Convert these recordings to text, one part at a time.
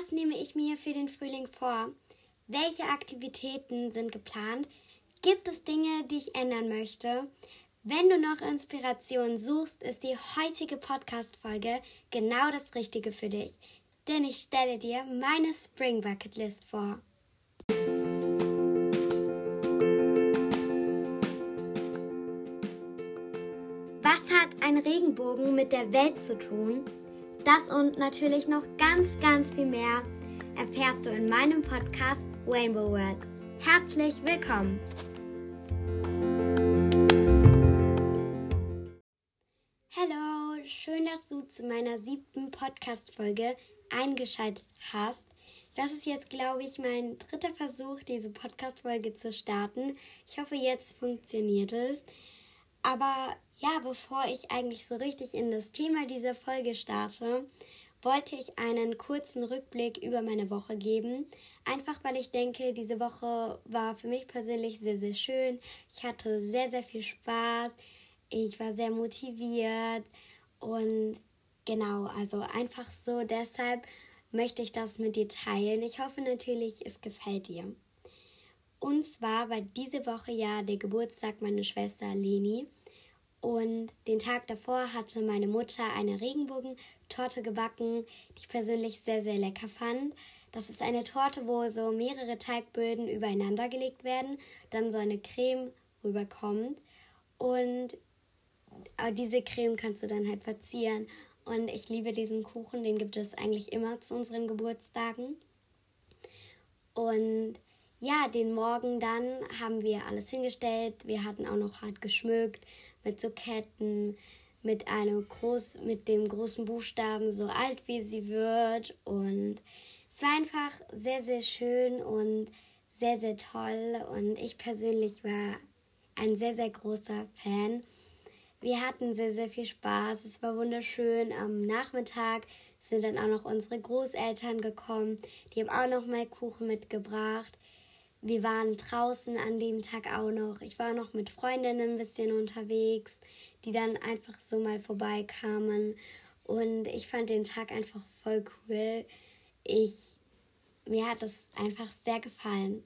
Was nehme ich mir für den Frühling vor? Welche Aktivitäten sind geplant? Gibt es Dinge, die ich ändern möchte? Wenn du noch Inspiration suchst, ist die heutige Podcast-Folge genau das Richtige für dich. Denn ich stelle dir meine Spring Bucket List vor. Was hat ein Regenbogen mit der Welt zu tun? Das und natürlich noch ganz, ganz viel mehr erfährst du in meinem Podcast Rainbow World. Herzlich willkommen! Hallo, schön, dass du zu meiner siebten Podcast-Folge eingeschaltet hast. Das ist jetzt, glaube ich, mein dritter Versuch, diese Podcast-Folge zu starten. Ich hoffe, jetzt funktioniert es. Aber ja, bevor ich eigentlich so richtig in das Thema dieser Folge starte, wollte ich einen kurzen Rückblick über meine Woche geben. Einfach weil ich denke, diese Woche war für mich persönlich sehr, sehr schön. Ich hatte sehr, sehr viel Spaß. Ich war sehr motiviert. Und genau, also einfach so deshalb möchte ich das mit dir teilen. Ich hoffe natürlich, es gefällt dir. Und zwar war diese Woche ja der Geburtstag meiner Schwester Leni. Und den Tag davor hatte meine Mutter eine Regenbogentorte gebacken, die ich persönlich sehr, sehr lecker fand. Das ist eine Torte, wo so mehrere Teigböden übereinander gelegt werden, dann so eine Creme rüberkommt. Und äh, diese Creme kannst du dann halt verzieren. Und ich liebe diesen Kuchen, den gibt es eigentlich immer zu unseren Geburtstagen. Und ja, den Morgen dann haben wir alles hingestellt. Wir hatten auch noch hart geschmückt mit so Ketten, mit einem groß, mit dem großen Buchstaben so alt wie sie wird und es war einfach sehr sehr schön und sehr sehr toll und ich persönlich war ein sehr sehr großer Fan. Wir hatten sehr sehr viel Spaß. Es war wunderschön. Am Nachmittag sind dann auch noch unsere Großeltern gekommen. Die haben auch noch mal Kuchen mitgebracht. Wir waren draußen an dem Tag auch noch. Ich war noch mit Freundinnen ein bisschen unterwegs, die dann einfach so mal vorbeikamen. Und ich fand den Tag einfach voll cool. Ich, mir hat es einfach sehr gefallen.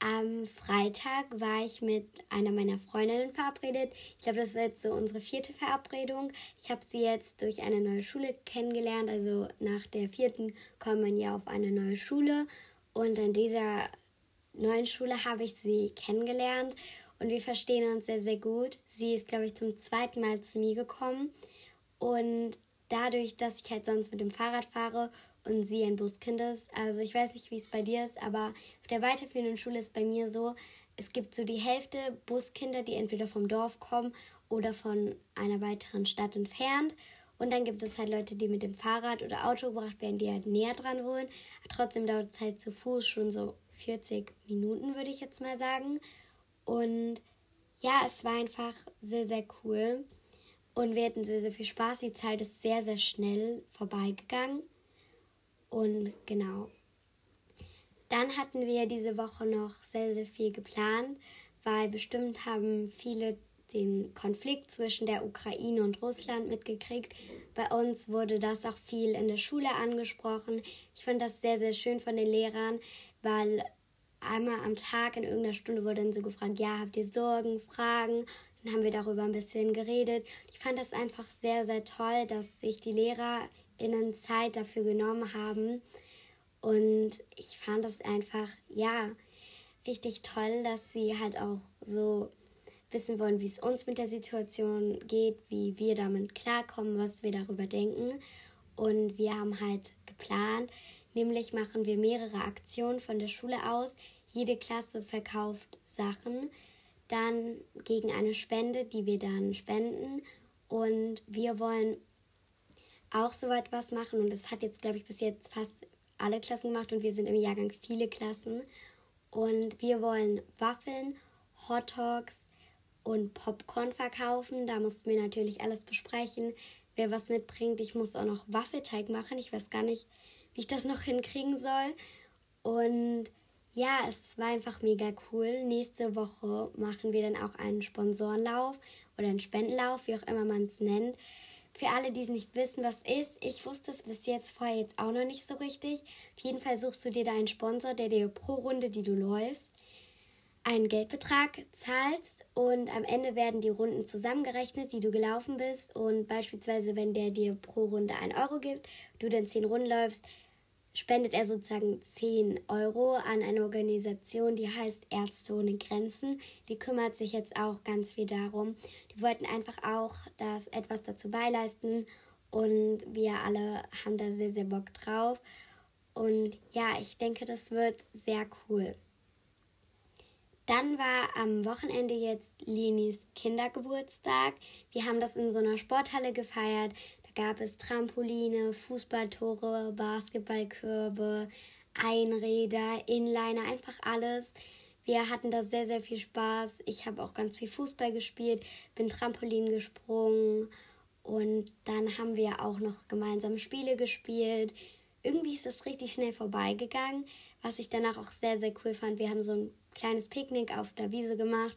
Am Freitag war ich mit einer meiner Freundinnen verabredet. Ich glaube, das war jetzt so unsere vierte Verabredung. Ich habe sie jetzt durch eine neue Schule kennengelernt. Also nach der vierten kommt man ja auf eine neue Schule. Und in dieser neuen Schule habe ich sie kennengelernt und wir verstehen uns sehr, sehr gut. Sie ist, glaube ich, zum zweiten Mal zu mir gekommen. Und dadurch, dass ich halt sonst mit dem Fahrrad fahre und sie ein Buskind ist, also ich weiß nicht, wie es bei dir ist, aber auf der weiterführenden Schule ist bei mir so, es gibt so die Hälfte Buskinder, die entweder vom Dorf kommen oder von einer weiteren Stadt entfernt. Und dann gibt es halt Leute, die mit dem Fahrrad oder Auto gebracht werden, die halt näher dran wohnen. Trotzdem dauert es halt zu Fuß schon so 40 Minuten, würde ich jetzt mal sagen. Und ja, es war einfach sehr, sehr cool. Und wir hatten sehr, sehr viel Spaß. Die Zeit ist sehr, sehr schnell vorbeigegangen. Und genau. Dann hatten wir diese Woche noch sehr, sehr viel geplant, weil bestimmt haben viele den Konflikt zwischen der Ukraine und Russland mitgekriegt. Bei uns wurde das auch viel in der Schule angesprochen. Ich fand das sehr, sehr schön von den Lehrern, weil einmal am Tag in irgendeiner Stunde wurde dann so gefragt, ja, habt ihr Sorgen, Fragen? Dann haben wir darüber ein bisschen geredet. Ich fand das einfach sehr, sehr toll, dass sich die LehrerInnen Zeit dafür genommen haben. Und ich fand das einfach, ja, richtig toll, dass sie halt auch so wissen wollen, wie es uns mit der Situation geht, wie wir damit klarkommen, was wir darüber denken. Und wir haben halt geplant, nämlich machen wir mehrere Aktionen von der Schule aus. Jede Klasse verkauft Sachen, dann gegen eine Spende, die wir dann spenden. Und wir wollen auch so etwas machen. Und das hat jetzt, glaube ich, bis jetzt fast alle Klassen gemacht und wir sind im Jahrgang viele Klassen. Und wir wollen Waffeln, Hot Dogs, und Popcorn verkaufen. Da mussten wir natürlich alles besprechen, wer was mitbringt. Ich muss auch noch Waffelteig machen. Ich weiß gar nicht, wie ich das noch hinkriegen soll. Und ja, es war einfach mega cool. Nächste Woche machen wir dann auch einen Sponsorenlauf oder einen Spendenlauf, wie auch immer man es nennt, Für alle, die es nicht wissen, was ist, ich wusste es bis jetzt vorher jetzt auch noch nicht so richtig. Auf jeden Fall suchst du dir da einen Sponsor, der dir pro Runde, die du läufst, einen Geldbetrag zahlst und am Ende werden die Runden zusammengerechnet, die du gelaufen bist. Und beispielsweise, wenn der dir pro Runde 1 Euro gibt, du dann 10 Runden läufst, spendet er sozusagen 10 Euro an eine Organisation, die heißt Ärzte ohne Grenzen. Die kümmert sich jetzt auch ganz viel darum. Die wollten einfach auch das etwas dazu beileisten und wir alle haben da sehr, sehr Bock drauf. Und ja, ich denke, das wird sehr cool. Dann war am Wochenende jetzt Linis Kindergeburtstag. Wir haben das in so einer Sporthalle gefeiert gab es Trampoline, Fußballtore, Basketballkörbe, Einräder, Inliner, einfach alles. Wir hatten da sehr, sehr viel Spaß. Ich habe auch ganz viel Fußball gespielt, bin Trampolin gesprungen und dann haben wir auch noch gemeinsam Spiele gespielt. Irgendwie ist es richtig schnell vorbeigegangen, was ich danach auch sehr, sehr cool fand. Wir haben so ein kleines Picknick auf der Wiese gemacht.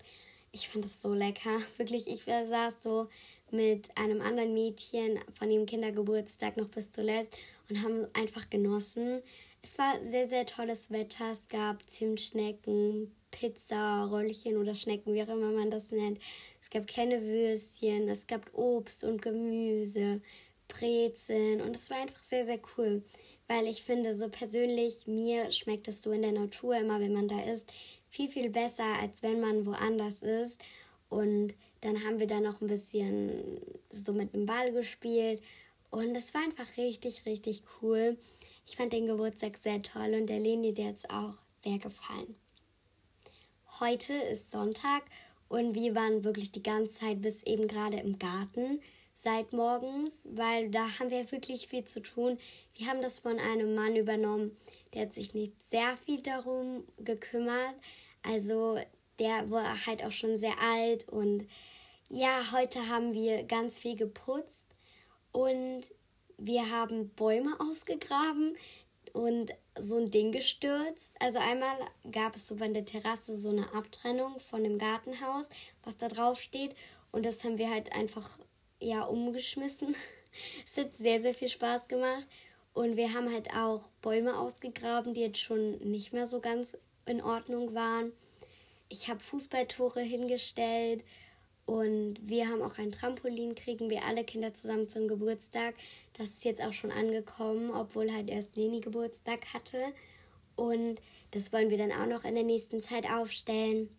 Ich fand es so lecker. Wirklich, ich saß so mit einem anderen Mädchen von ihrem Kindergeburtstag noch bis zuletzt und haben einfach genossen. Es war sehr, sehr tolles Wetter. Es gab Zimtschnecken, Pizza, Röllchen oder Schnecken, wie auch immer man das nennt. Es gab kleine Würstchen, es gab Obst und Gemüse, Brezeln und es war einfach sehr, sehr cool. Weil ich finde, so persönlich, mir schmeckt es so in der Natur immer, wenn man da ist, viel, viel besser, als wenn man woanders ist. Und dann haben wir da noch ein bisschen so mit dem Ball gespielt. Und es war einfach richtig, richtig cool. Ich fand den Geburtstag sehr toll und der Leni, der hat es auch sehr gefallen. Heute ist Sonntag und wir waren wirklich die ganze Zeit bis eben gerade im Garten seit morgens, weil da haben wir wirklich viel zu tun. Wir haben das von einem Mann übernommen, der hat sich nicht sehr viel darum gekümmert. Also der war halt auch schon sehr alt und ja, heute haben wir ganz viel geputzt und wir haben Bäume ausgegraben und so ein Ding gestürzt. Also einmal gab es so bei der Terrasse so eine Abtrennung von dem Gartenhaus, was da drauf steht. Und das haben wir halt einfach ja umgeschmissen. Es hat sehr, sehr viel Spaß gemacht. Und wir haben halt auch Bäume ausgegraben, die jetzt schon nicht mehr so ganz in Ordnung waren. Ich habe Fußballtore hingestellt und wir haben auch ein Trampolin, kriegen wir alle Kinder zusammen zum Geburtstag. Das ist jetzt auch schon angekommen, obwohl halt erst Leni Geburtstag hatte. Und das wollen wir dann auch noch in der nächsten Zeit aufstellen.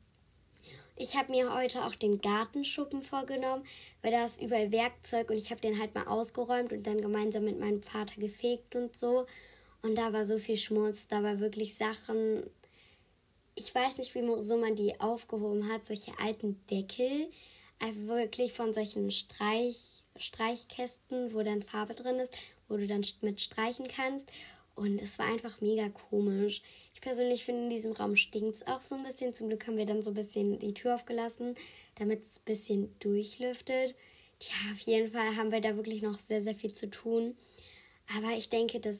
Ich habe mir heute auch den Gartenschuppen vorgenommen, weil da ist überall Werkzeug und ich habe den halt mal ausgeräumt und dann gemeinsam mit meinem Vater gefegt und so. Und da war so viel Schmutz, da war wirklich Sachen. Ich weiß nicht, wie so man die aufgehoben hat, solche alten Deckel einfach wirklich von solchen Streich, Streichkästen, wo dann Farbe drin ist, wo du dann mit streichen kannst. Und es war einfach mega komisch. Ich persönlich finde, in diesem Raum stinkt es auch so ein bisschen. Zum Glück haben wir dann so ein bisschen die Tür aufgelassen, damit es ein bisschen durchlüftet. Ja, auf jeden Fall haben wir da wirklich noch sehr, sehr viel zu tun. Aber ich denke, das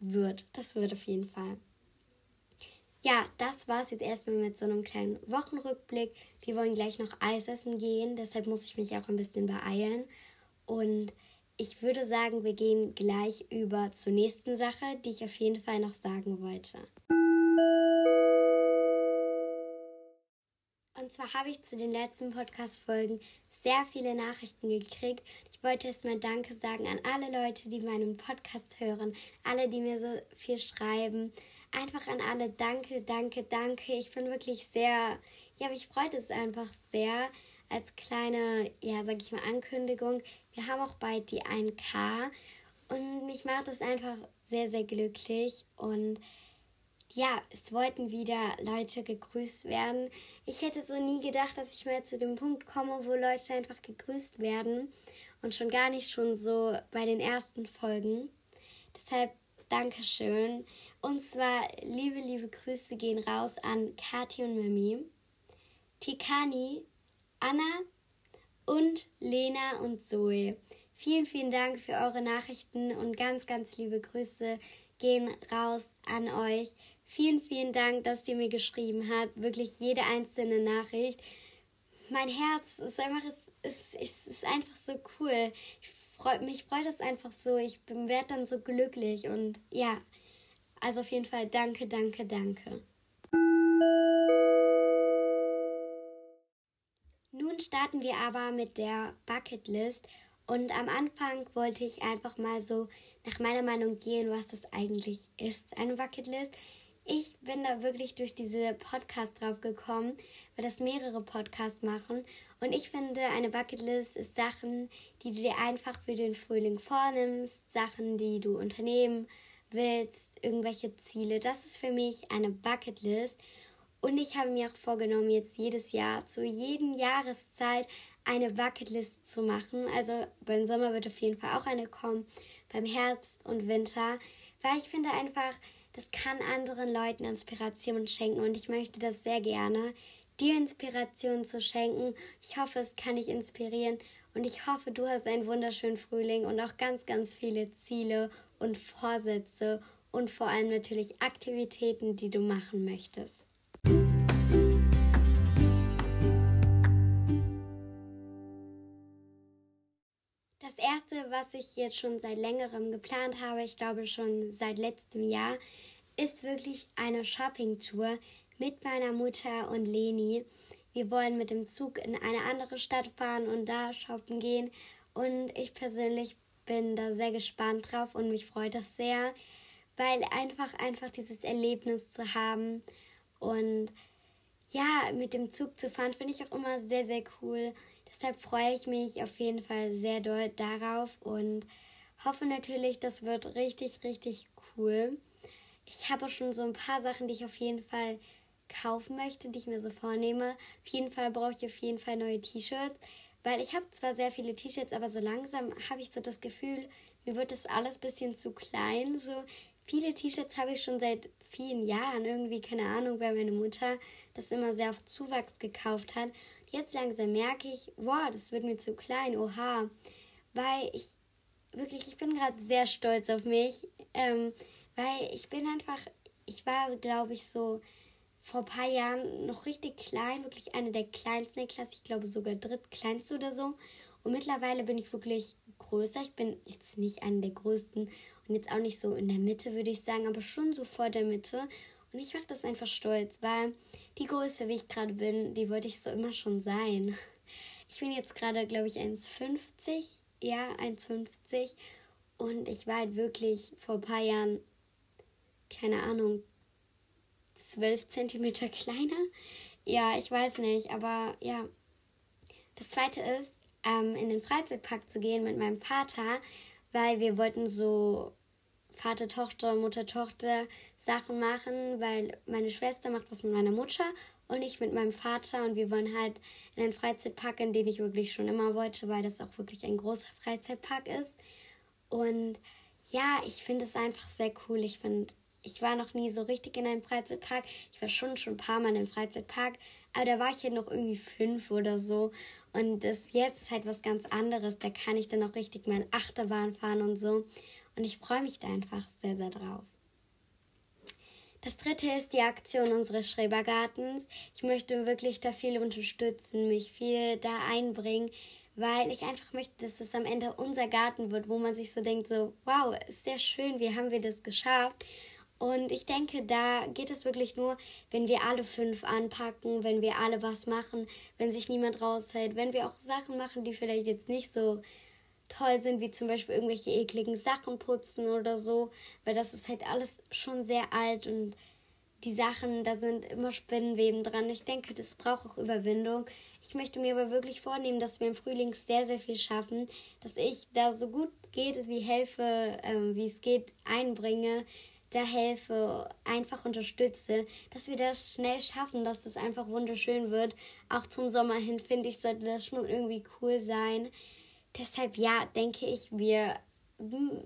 wird. Das wird auf jeden Fall. Ja, das war es jetzt erstmal mit so einem kleinen Wochenrückblick. Wir wollen gleich noch Eis essen gehen, deshalb muss ich mich auch ein bisschen beeilen. Und ich würde sagen, wir gehen gleich über zur nächsten Sache, die ich auf jeden Fall noch sagen wollte. Und zwar habe ich zu den letzten Podcast-Folgen sehr viele Nachrichten gekriegt. Ich wollte erstmal Danke sagen an alle Leute, die meinen Podcast hören, alle, die mir so viel schreiben einfach an alle danke, danke, danke. Ich bin wirklich sehr, ja, mich freut es einfach sehr als kleine, ja, sag ich mal, Ankündigung. Wir haben auch bald die 1K und mich macht es einfach sehr, sehr glücklich und ja, es wollten wieder Leute gegrüßt werden. Ich hätte so nie gedacht, dass ich mal zu dem Punkt komme, wo Leute einfach gegrüßt werden und schon gar nicht schon so bei den ersten Folgen. Deshalb Dankeschön. Und zwar liebe, liebe Grüße gehen raus an Kathi und Mimi, Tikani, Anna und Lena und Zoe. Vielen, vielen Dank für eure Nachrichten und ganz, ganz liebe Grüße gehen raus an euch. Vielen, vielen Dank, dass ihr mir geschrieben habt. Wirklich jede einzelne Nachricht. Mein Herz ist einfach, es ist, ist, ist einfach so cool. Ich freu, mich freut es einfach so. Ich werde dann so glücklich und ja, also auf jeden Fall danke, danke, danke. Nun starten wir aber mit der Bucketlist und am Anfang wollte ich einfach mal so nach meiner Meinung gehen, was das eigentlich ist, eine Bucketlist. Ich bin da wirklich durch diese Podcast drauf gekommen, weil das mehrere Podcasts machen. Und ich finde, eine Bucketlist ist Sachen, die du dir einfach für den Frühling vornimmst, Sachen, die du unternehmen willst, irgendwelche Ziele. Das ist für mich eine Bucketlist. Und ich habe mir auch vorgenommen, jetzt jedes Jahr zu jedem Jahreszeit eine Bucketlist zu machen. Also beim Sommer wird auf jeden Fall auch eine kommen, beim Herbst und Winter, weil ich finde einfach, das kann anderen Leuten Inspiration schenken und ich möchte das sehr gerne, dir Inspiration zu schenken. Ich hoffe, es kann dich inspirieren und ich hoffe, du hast einen wunderschönen Frühling und auch ganz, ganz viele Ziele und Vorsätze und vor allem natürlich Aktivitäten, die du machen möchtest. Das erste, was ich jetzt schon seit längerem geplant habe, ich glaube schon seit letztem Jahr, ist wirklich eine Shoppingtour mit meiner Mutter und Leni. Wir wollen mit dem Zug in eine andere Stadt fahren und da shoppen gehen. Und ich persönlich bin da sehr gespannt drauf und mich freut das sehr, weil einfach einfach dieses Erlebnis zu haben und ja, mit dem Zug zu fahren, finde ich auch immer sehr, sehr cool. Deshalb freue ich mich auf jeden Fall sehr doll darauf und hoffe natürlich, das wird richtig, richtig cool. Ich habe schon so ein paar Sachen, die ich auf jeden Fall kaufen möchte, die ich mir so vornehme. Auf jeden Fall brauche ich auf jeden Fall neue T-Shirts, weil ich habe zwar sehr viele T-Shirts, aber so langsam habe ich so das Gefühl, mir wird das alles ein bisschen zu klein. So viele T-Shirts habe ich schon seit vielen Jahren irgendwie, keine Ahnung, weil meine Mutter das immer sehr auf Zuwachs gekauft hat. Jetzt langsam merke ich, wow, das wird mir zu klein, oha. Weil ich wirklich, ich bin gerade sehr stolz auf mich, ähm, weil ich bin einfach, ich war, glaube ich, so vor ein paar Jahren noch richtig klein, wirklich eine der kleinsten der Klasse, ich glaube sogar drittkleinste oder so. Und mittlerweile bin ich wirklich größer. Ich bin jetzt nicht eine der größten und jetzt auch nicht so in der Mitte, würde ich sagen, aber schon so vor der Mitte. Und ich mache das einfach stolz, weil die Größe, wie ich gerade bin, die wollte ich so immer schon sein. Ich bin jetzt gerade, glaube ich, 1,50. Ja, 1,50. Und ich war halt wirklich vor ein paar Jahren, keine Ahnung, 12 Zentimeter kleiner. Ja, ich weiß nicht, aber ja. Das zweite ist, ähm, in den Freizeitpark zu gehen mit meinem Vater, weil wir wollten so Vater, Tochter, Mutter, Tochter Sachen machen, weil meine Schwester macht was mit meiner Mutter und ich mit meinem Vater und wir wollen halt in einen Freizeitpark, in den ich wirklich schon immer wollte, weil das auch wirklich ein großer Freizeitpark ist. Und ja, ich finde es einfach sehr cool. Ich finde, ich war noch nie so richtig in einem Freizeitpark. Ich war schon schon ein paar Mal in einem Freizeitpark, aber da war ich ja noch irgendwie fünf oder so. Und das jetzt ist halt was ganz anderes. Da kann ich dann auch richtig mal in Achterbahn fahren und so. Und ich freue mich da einfach sehr, sehr drauf. Das dritte ist die Aktion unseres Schrebergartens. Ich möchte wirklich da viel unterstützen, mich viel da einbringen, weil ich einfach möchte, dass das am Ende unser Garten wird, wo man sich so denkt, so, wow, ist sehr schön, wie haben wir das geschafft? Und ich denke, da geht es wirklich nur, wenn wir alle fünf anpacken, wenn wir alle was machen, wenn sich niemand raushält, wenn wir auch Sachen machen, die vielleicht jetzt nicht so toll sind, wie zum Beispiel irgendwelche ekligen Sachen putzen oder so, weil das ist halt alles schon sehr alt und die Sachen, da sind immer Spinnenweben dran. Ich denke, das braucht auch Überwindung. Ich möchte mir aber wirklich vornehmen, dass wir im Frühling sehr, sehr viel schaffen, dass ich da so gut geht, wie helfe, ähm, wie es geht, einbringe, da helfe, einfach unterstütze, dass wir das schnell schaffen, dass es einfach wunderschön wird. Auch zum Sommer hin, finde ich, sollte das schon irgendwie cool sein. Deshalb, ja, denke ich, wir,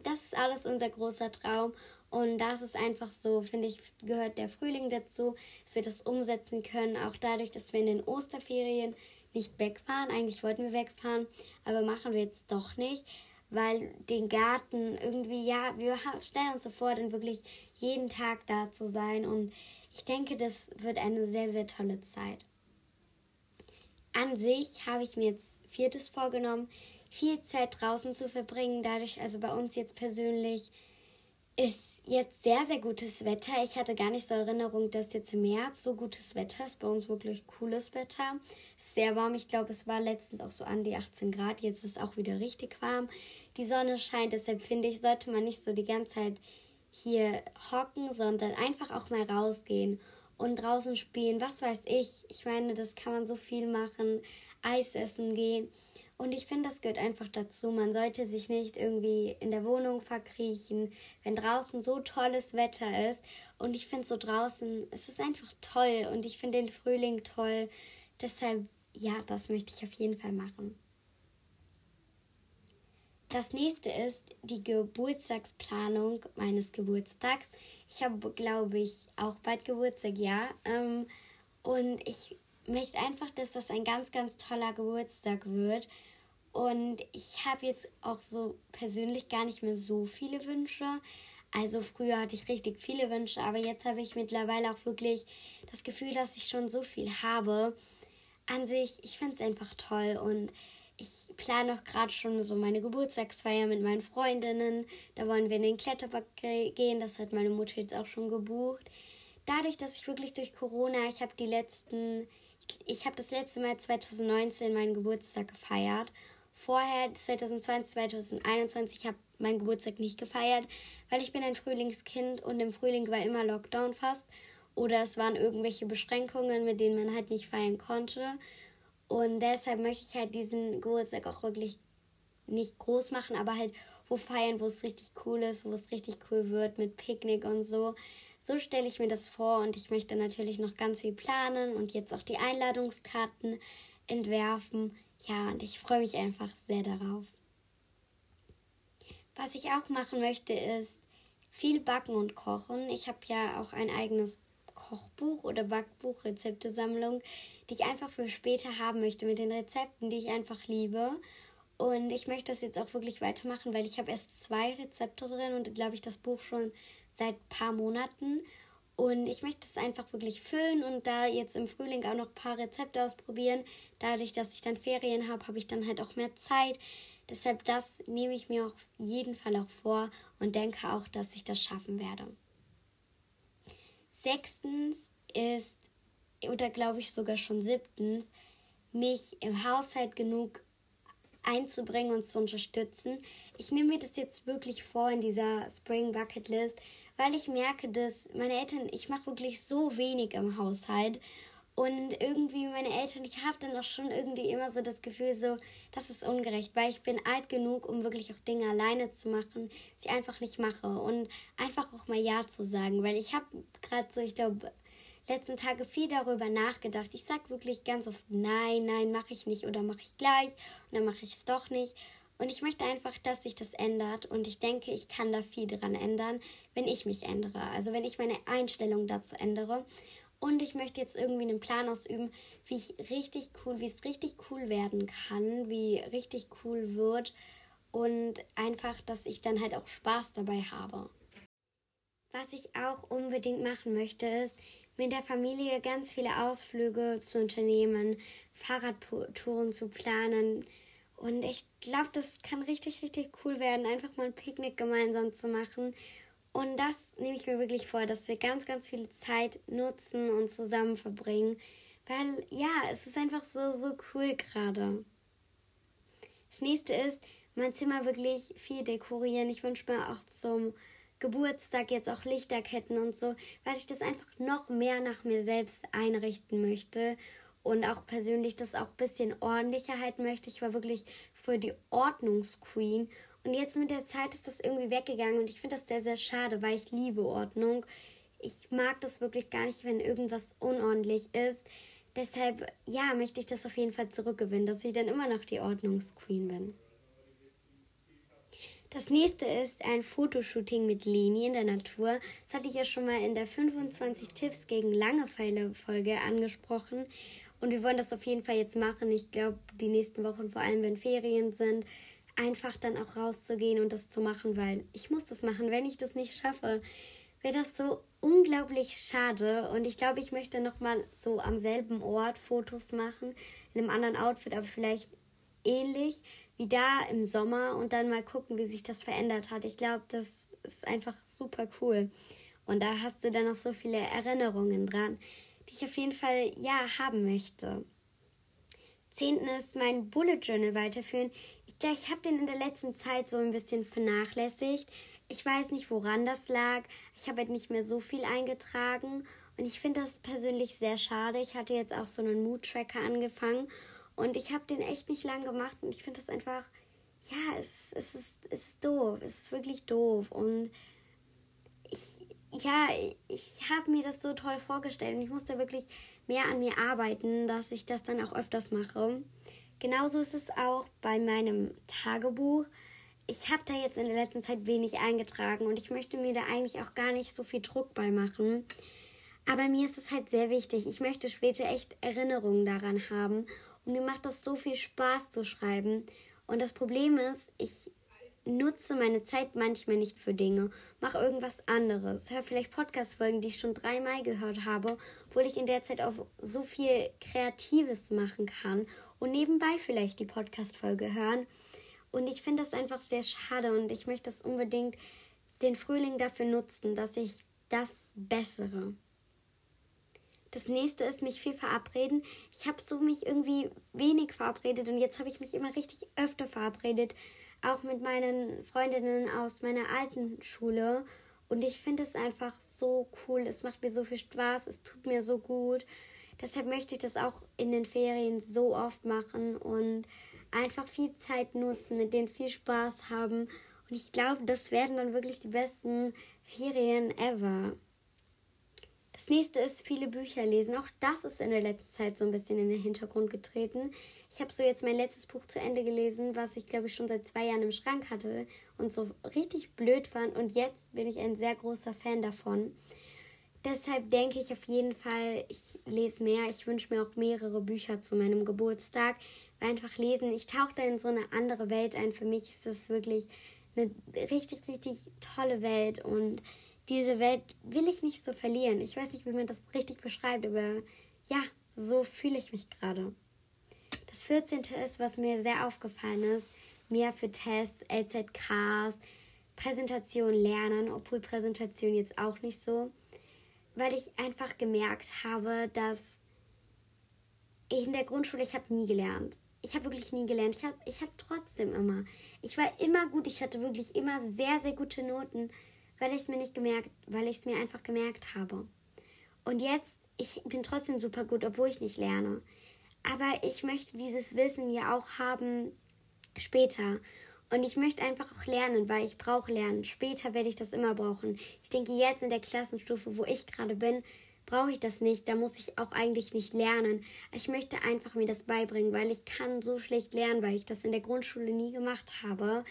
das ist alles unser großer Traum. Und das ist einfach so, finde ich, gehört der Frühling dazu, dass wir das umsetzen können. Auch dadurch, dass wir in den Osterferien nicht wegfahren. Eigentlich wollten wir wegfahren, aber machen wir jetzt doch nicht weil den Garten irgendwie, ja, wir stellen uns so vor, dann wirklich jeden Tag da zu sein und ich denke, das wird eine sehr, sehr tolle Zeit. An sich habe ich mir jetzt viertes vorgenommen. viel Zeit draußen zu verbringen. Dadurch, also bei uns jetzt persönlich, ist jetzt sehr, sehr gutes Wetter. Ich hatte gar nicht so Erinnerung, dass jetzt im März so gutes Wetter ist. Bei uns wirklich cooles Wetter. Sehr warm. Ich glaube, es war letztens auch so an die 18 Grad. Jetzt ist es auch wieder richtig warm. Die Sonne scheint. Deshalb finde ich, sollte man nicht so die ganze Zeit hier hocken, sondern einfach auch mal rausgehen und draußen spielen. Was weiß ich. Ich meine, das kann man so viel machen. Eis essen gehen. Und ich finde, das gehört einfach dazu. Man sollte sich nicht irgendwie in der Wohnung verkriechen, wenn draußen so tolles Wetter ist. Und ich finde so draußen, es ist einfach toll und ich finde den Frühling toll. Deshalb, ja, das möchte ich auf jeden Fall machen. Das nächste ist die Geburtstagsplanung meines Geburtstags. Ich habe, glaube ich, auch bald Geburtstag, ja. Ähm, und ich möchte einfach, dass das ein ganz, ganz toller Geburtstag wird. Und ich habe jetzt auch so persönlich gar nicht mehr so viele Wünsche. Also früher hatte ich richtig viele Wünsche, aber jetzt habe ich mittlerweile auch wirklich das Gefühl, dass ich schon so viel habe. An sich, ich finde es einfach toll und ich plane auch gerade schon so meine Geburtstagsfeier mit meinen Freundinnen. Da wollen wir in den Kletterpark gehen, das hat meine Mutter jetzt auch schon gebucht. Dadurch, dass ich wirklich durch Corona, ich habe die letzten ich habe das letzte Mal 2019 meinen Geburtstag gefeiert. Vorher, 2020, 2021, habe meinen Geburtstag nicht gefeiert, weil ich bin ein Frühlingskind und im Frühling war immer Lockdown fast. Oder es waren irgendwelche Beschränkungen, mit denen man halt nicht feiern konnte. Und deshalb möchte ich halt diesen Geburtstag auch wirklich nicht groß machen, aber halt wo feiern, wo es richtig cool ist, wo es richtig cool wird mit Picknick und so. So stelle ich mir das vor und ich möchte natürlich noch ganz viel planen und jetzt auch die Einladungskarten entwerfen. Ja, und ich freue mich einfach sehr darauf. Was ich auch machen möchte, ist viel backen und kochen. Ich habe ja auch ein eigenes Kochbuch oder Backbuch, Rezeptesammlung, die ich einfach für später haben möchte mit den Rezepten, die ich einfach liebe. Und ich möchte das jetzt auch wirklich weitermachen, weil ich habe erst zwei Rezepte drin und glaube ich das Buch schon seit ein paar Monaten. Und ich möchte es einfach wirklich füllen und da jetzt im Frühling auch noch ein paar Rezepte ausprobieren. Dadurch, dass ich dann Ferien habe, habe ich dann halt auch mehr Zeit. Deshalb das nehme ich mir auf jeden Fall auch vor und denke auch, dass ich das schaffen werde. Sechstens ist, oder glaube ich sogar schon siebtens, mich im Haushalt genug einzubringen und zu unterstützen. Ich nehme mir das jetzt wirklich vor in dieser Spring Bucket List, weil ich merke, dass meine Eltern, ich mache wirklich so wenig im Haushalt. Und irgendwie meine Eltern, ich habe dann auch schon irgendwie immer so das Gefühl, so, das ist ungerecht, weil ich bin alt genug, um wirklich auch Dinge alleine zu machen, sie einfach nicht mache. Und einfach auch mal Ja zu sagen, weil ich habe gerade so, ich glaube, letzten Tage viel darüber nachgedacht. Ich sage wirklich ganz oft Nein, nein, mache ich nicht oder mache ich gleich und dann mache ich es doch nicht. Und ich möchte einfach, dass sich das ändert. Und ich denke, ich kann da viel dran ändern, wenn ich mich ändere. Also wenn ich meine Einstellung dazu ändere. Und ich möchte jetzt irgendwie einen Plan ausüben, wie ich richtig cool, wie es richtig cool werden kann, wie richtig cool wird. Und einfach, dass ich dann halt auch Spaß dabei habe. Was ich auch unbedingt machen möchte, ist, mit der Familie ganz viele Ausflüge zu unternehmen, Fahrradtouren zu planen, und ich glaube, das kann richtig, richtig cool werden, einfach mal ein Picknick gemeinsam zu machen. Und das nehme ich mir wirklich vor, dass wir ganz, ganz viel Zeit nutzen und zusammen verbringen. Weil ja, es ist einfach so, so cool gerade. Das nächste ist, mein Zimmer wirklich viel dekorieren. Ich wünsche mir auch zum Geburtstag jetzt auch Lichterketten und so, weil ich das einfach noch mehr nach mir selbst einrichten möchte und auch persönlich das auch ein bisschen ordentlicher halten möchte. Ich war wirklich für die Ordnungsqueen und jetzt mit der Zeit ist das irgendwie weggegangen und ich finde das sehr, sehr schade, weil ich liebe Ordnung. Ich mag das wirklich gar nicht, wenn irgendwas unordentlich ist. Deshalb, ja, möchte ich das auf jeden Fall zurückgewinnen, dass ich dann immer noch die Ordnungsqueen bin. Das nächste ist ein Fotoshooting mit Leni in der Natur. Das hatte ich ja schon mal in der 25 Tipps gegen Langeweile Folge angesprochen. Und wir wollen das auf jeden Fall jetzt machen. Ich glaube, die nächsten Wochen, vor allem wenn Ferien sind, einfach dann auch rauszugehen und das zu machen, weil ich muss das machen. Wenn ich das nicht schaffe, wäre das so unglaublich schade. Und ich glaube, ich möchte nochmal so am selben Ort Fotos machen, in einem anderen Outfit, aber vielleicht ähnlich, wie da im Sommer und dann mal gucken, wie sich das verändert hat. Ich glaube, das ist einfach super cool. Und da hast du dann noch so viele Erinnerungen dran, ich auf jeden Fall ja haben möchte. Zehnten ist mein Bullet Journal weiterführen. Ich ich habe den in der letzten Zeit so ein bisschen vernachlässigt. Ich weiß nicht, woran das lag. Ich habe halt nicht mehr so viel eingetragen. Und ich finde das persönlich sehr schade. Ich hatte jetzt auch so einen Mood-Tracker angefangen. Und ich habe den echt nicht lang gemacht. Und ich finde das einfach, ja, es, es, ist, es ist doof. Es ist wirklich doof. Und ich, ja, ich habe mir das so toll vorgestellt. Und ich musste wirklich mehr an mir arbeiten, dass ich das dann auch öfters mache. Genauso ist es auch bei meinem Tagebuch. Ich habe da jetzt in der letzten Zeit wenig eingetragen und ich möchte mir da eigentlich auch gar nicht so viel Druck bei machen. Aber mir ist es halt sehr wichtig. Ich möchte später echt Erinnerungen daran haben. Und mir macht das so viel Spaß zu schreiben. Und das Problem ist, ich nutze meine Zeit manchmal nicht für Dinge, mache irgendwas anderes, höre vielleicht Podcast-Folgen, die ich schon dreimal gehört habe, obwohl ich in der Zeit auch so viel Kreatives machen kann und nebenbei vielleicht die Podcast-Folge hören. Und ich finde das einfach sehr schade und ich möchte das unbedingt den Frühling dafür nutzen, dass ich das bessere. Das nächste ist mich viel verabreden. Ich habe so mich irgendwie wenig verabredet und jetzt habe ich mich immer richtig öfter verabredet auch mit meinen Freundinnen aus meiner alten Schule. Und ich finde es einfach so cool. Es macht mir so viel Spaß. Es tut mir so gut. Deshalb möchte ich das auch in den Ferien so oft machen und einfach viel Zeit nutzen, mit denen viel Spaß haben. Und ich glaube, das werden dann wirklich die besten Ferien ever. Das nächste ist viele Bücher lesen. Auch das ist in der letzten Zeit so ein bisschen in den Hintergrund getreten. Ich habe so jetzt mein letztes Buch zu Ende gelesen, was ich glaube ich schon seit zwei Jahren im Schrank hatte und so richtig blöd fand. Und jetzt bin ich ein sehr großer Fan davon. Deshalb denke ich auf jeden Fall, ich lese mehr. Ich wünsche mir auch mehrere Bücher zu meinem Geburtstag. Weil einfach lesen, ich tauche da in so eine andere Welt ein. Für mich ist es wirklich eine richtig, richtig tolle Welt und diese Welt will ich nicht so verlieren. Ich weiß nicht, wie man das richtig beschreibt, aber ja, so fühle ich mich gerade. Das 14. ist, was mir sehr aufgefallen ist, mehr für Tests, LZKs, Präsentation lernen, obwohl Präsentation jetzt auch nicht so, weil ich einfach gemerkt habe, dass ich in der Grundschule, ich habe nie gelernt. Ich habe wirklich nie gelernt. Ich habe ich hab trotzdem immer. Ich war immer gut. Ich hatte wirklich immer sehr, sehr gute Noten weil ich es mir nicht gemerkt, weil ich es mir einfach gemerkt habe. Und jetzt, ich bin trotzdem super gut, obwohl ich nicht lerne. Aber ich möchte dieses Wissen ja auch haben später. Und ich möchte einfach auch lernen, weil ich brauche Lernen. Später werde ich das immer brauchen. Ich denke, jetzt in der Klassenstufe, wo ich gerade bin, brauche ich das nicht. Da muss ich auch eigentlich nicht lernen. Ich möchte einfach mir das beibringen, weil ich kann so schlecht lernen, weil ich das in der Grundschule nie gemacht habe.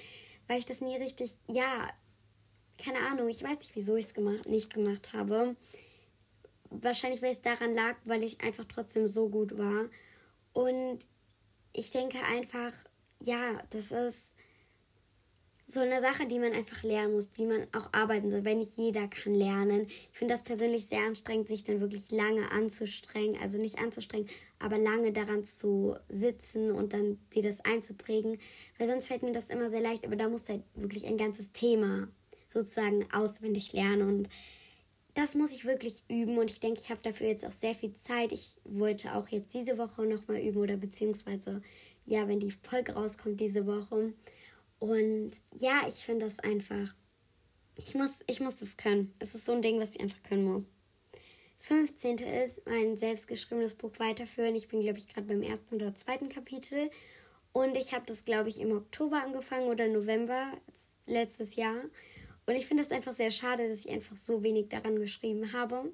Weil ich das nie richtig, ja, keine Ahnung, ich weiß nicht, wieso ich es gemacht, nicht gemacht habe. Wahrscheinlich, weil es daran lag, weil ich einfach trotzdem so gut war. Und ich denke einfach, ja, das ist so eine Sache, die man einfach lernen muss, die man auch arbeiten soll, weil nicht jeder kann lernen. Ich finde das persönlich sehr anstrengend, sich dann wirklich lange anzustrengen, also nicht anzustrengen, aber lange daran zu sitzen und dann dir das einzuprägen, weil sonst fällt mir das immer sehr leicht, aber da muss halt wirklich ein ganzes Thema sozusagen auswendig lernen. Und das muss ich wirklich üben und ich denke, ich habe dafür jetzt auch sehr viel Zeit. Ich wollte auch jetzt diese Woche nochmal üben oder beziehungsweise, ja, wenn die Folge rauskommt diese Woche. Und ja, ich finde das einfach. Ich muss, ich muss das können. Es ist so ein Ding, was ich einfach können muss. Das 15. ist mein selbstgeschriebenes Buch weiterführen. Ich bin, glaube ich, gerade beim ersten oder zweiten Kapitel. Und ich habe das, glaube ich, im Oktober angefangen oder November letztes Jahr. Und ich finde es einfach sehr schade, dass ich einfach so wenig daran geschrieben habe.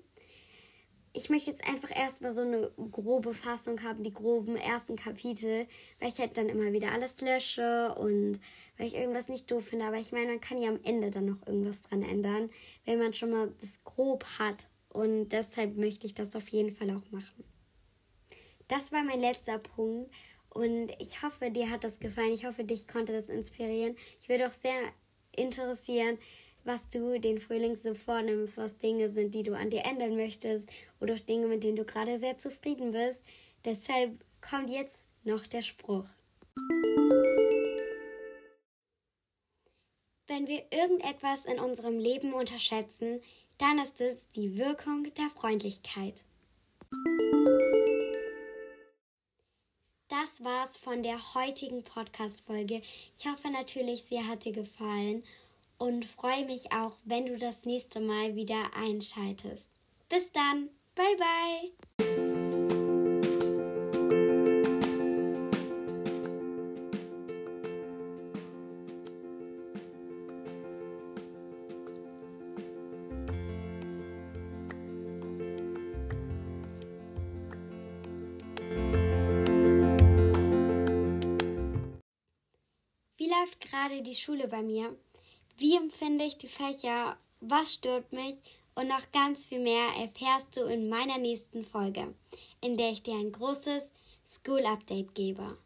Ich möchte jetzt einfach erstmal so eine grobe Fassung haben, die groben ersten Kapitel, weil ich halt dann immer wieder alles lösche und weil ich irgendwas nicht doof finde. Aber ich meine, man kann ja am Ende dann noch irgendwas dran ändern, wenn man schon mal das grob hat. Und deshalb möchte ich das auf jeden Fall auch machen. Das war mein letzter Punkt. Und ich hoffe, dir hat das gefallen. Ich hoffe, dich konnte das inspirieren. Ich würde auch sehr interessieren, was du den Frühling so vornimmst, was Dinge sind, die du an dir ändern möchtest oder Dinge, mit denen du gerade sehr zufrieden bist. Deshalb kommt jetzt noch der Spruch. wenn wir irgendetwas in unserem Leben unterschätzen, dann ist es die Wirkung der Freundlichkeit. Das war's von der heutigen Podcast-Folge. Ich hoffe natürlich, sie hat dir gefallen und freue mich auch, wenn du das nächste Mal wieder einschaltest. Bis dann, bye bye! läuft gerade die Schule bei mir? Wie empfinde ich die Fächer? Was stört mich? Und noch ganz viel mehr erfährst du in meiner nächsten Folge, in der ich dir ein großes School Update gebe.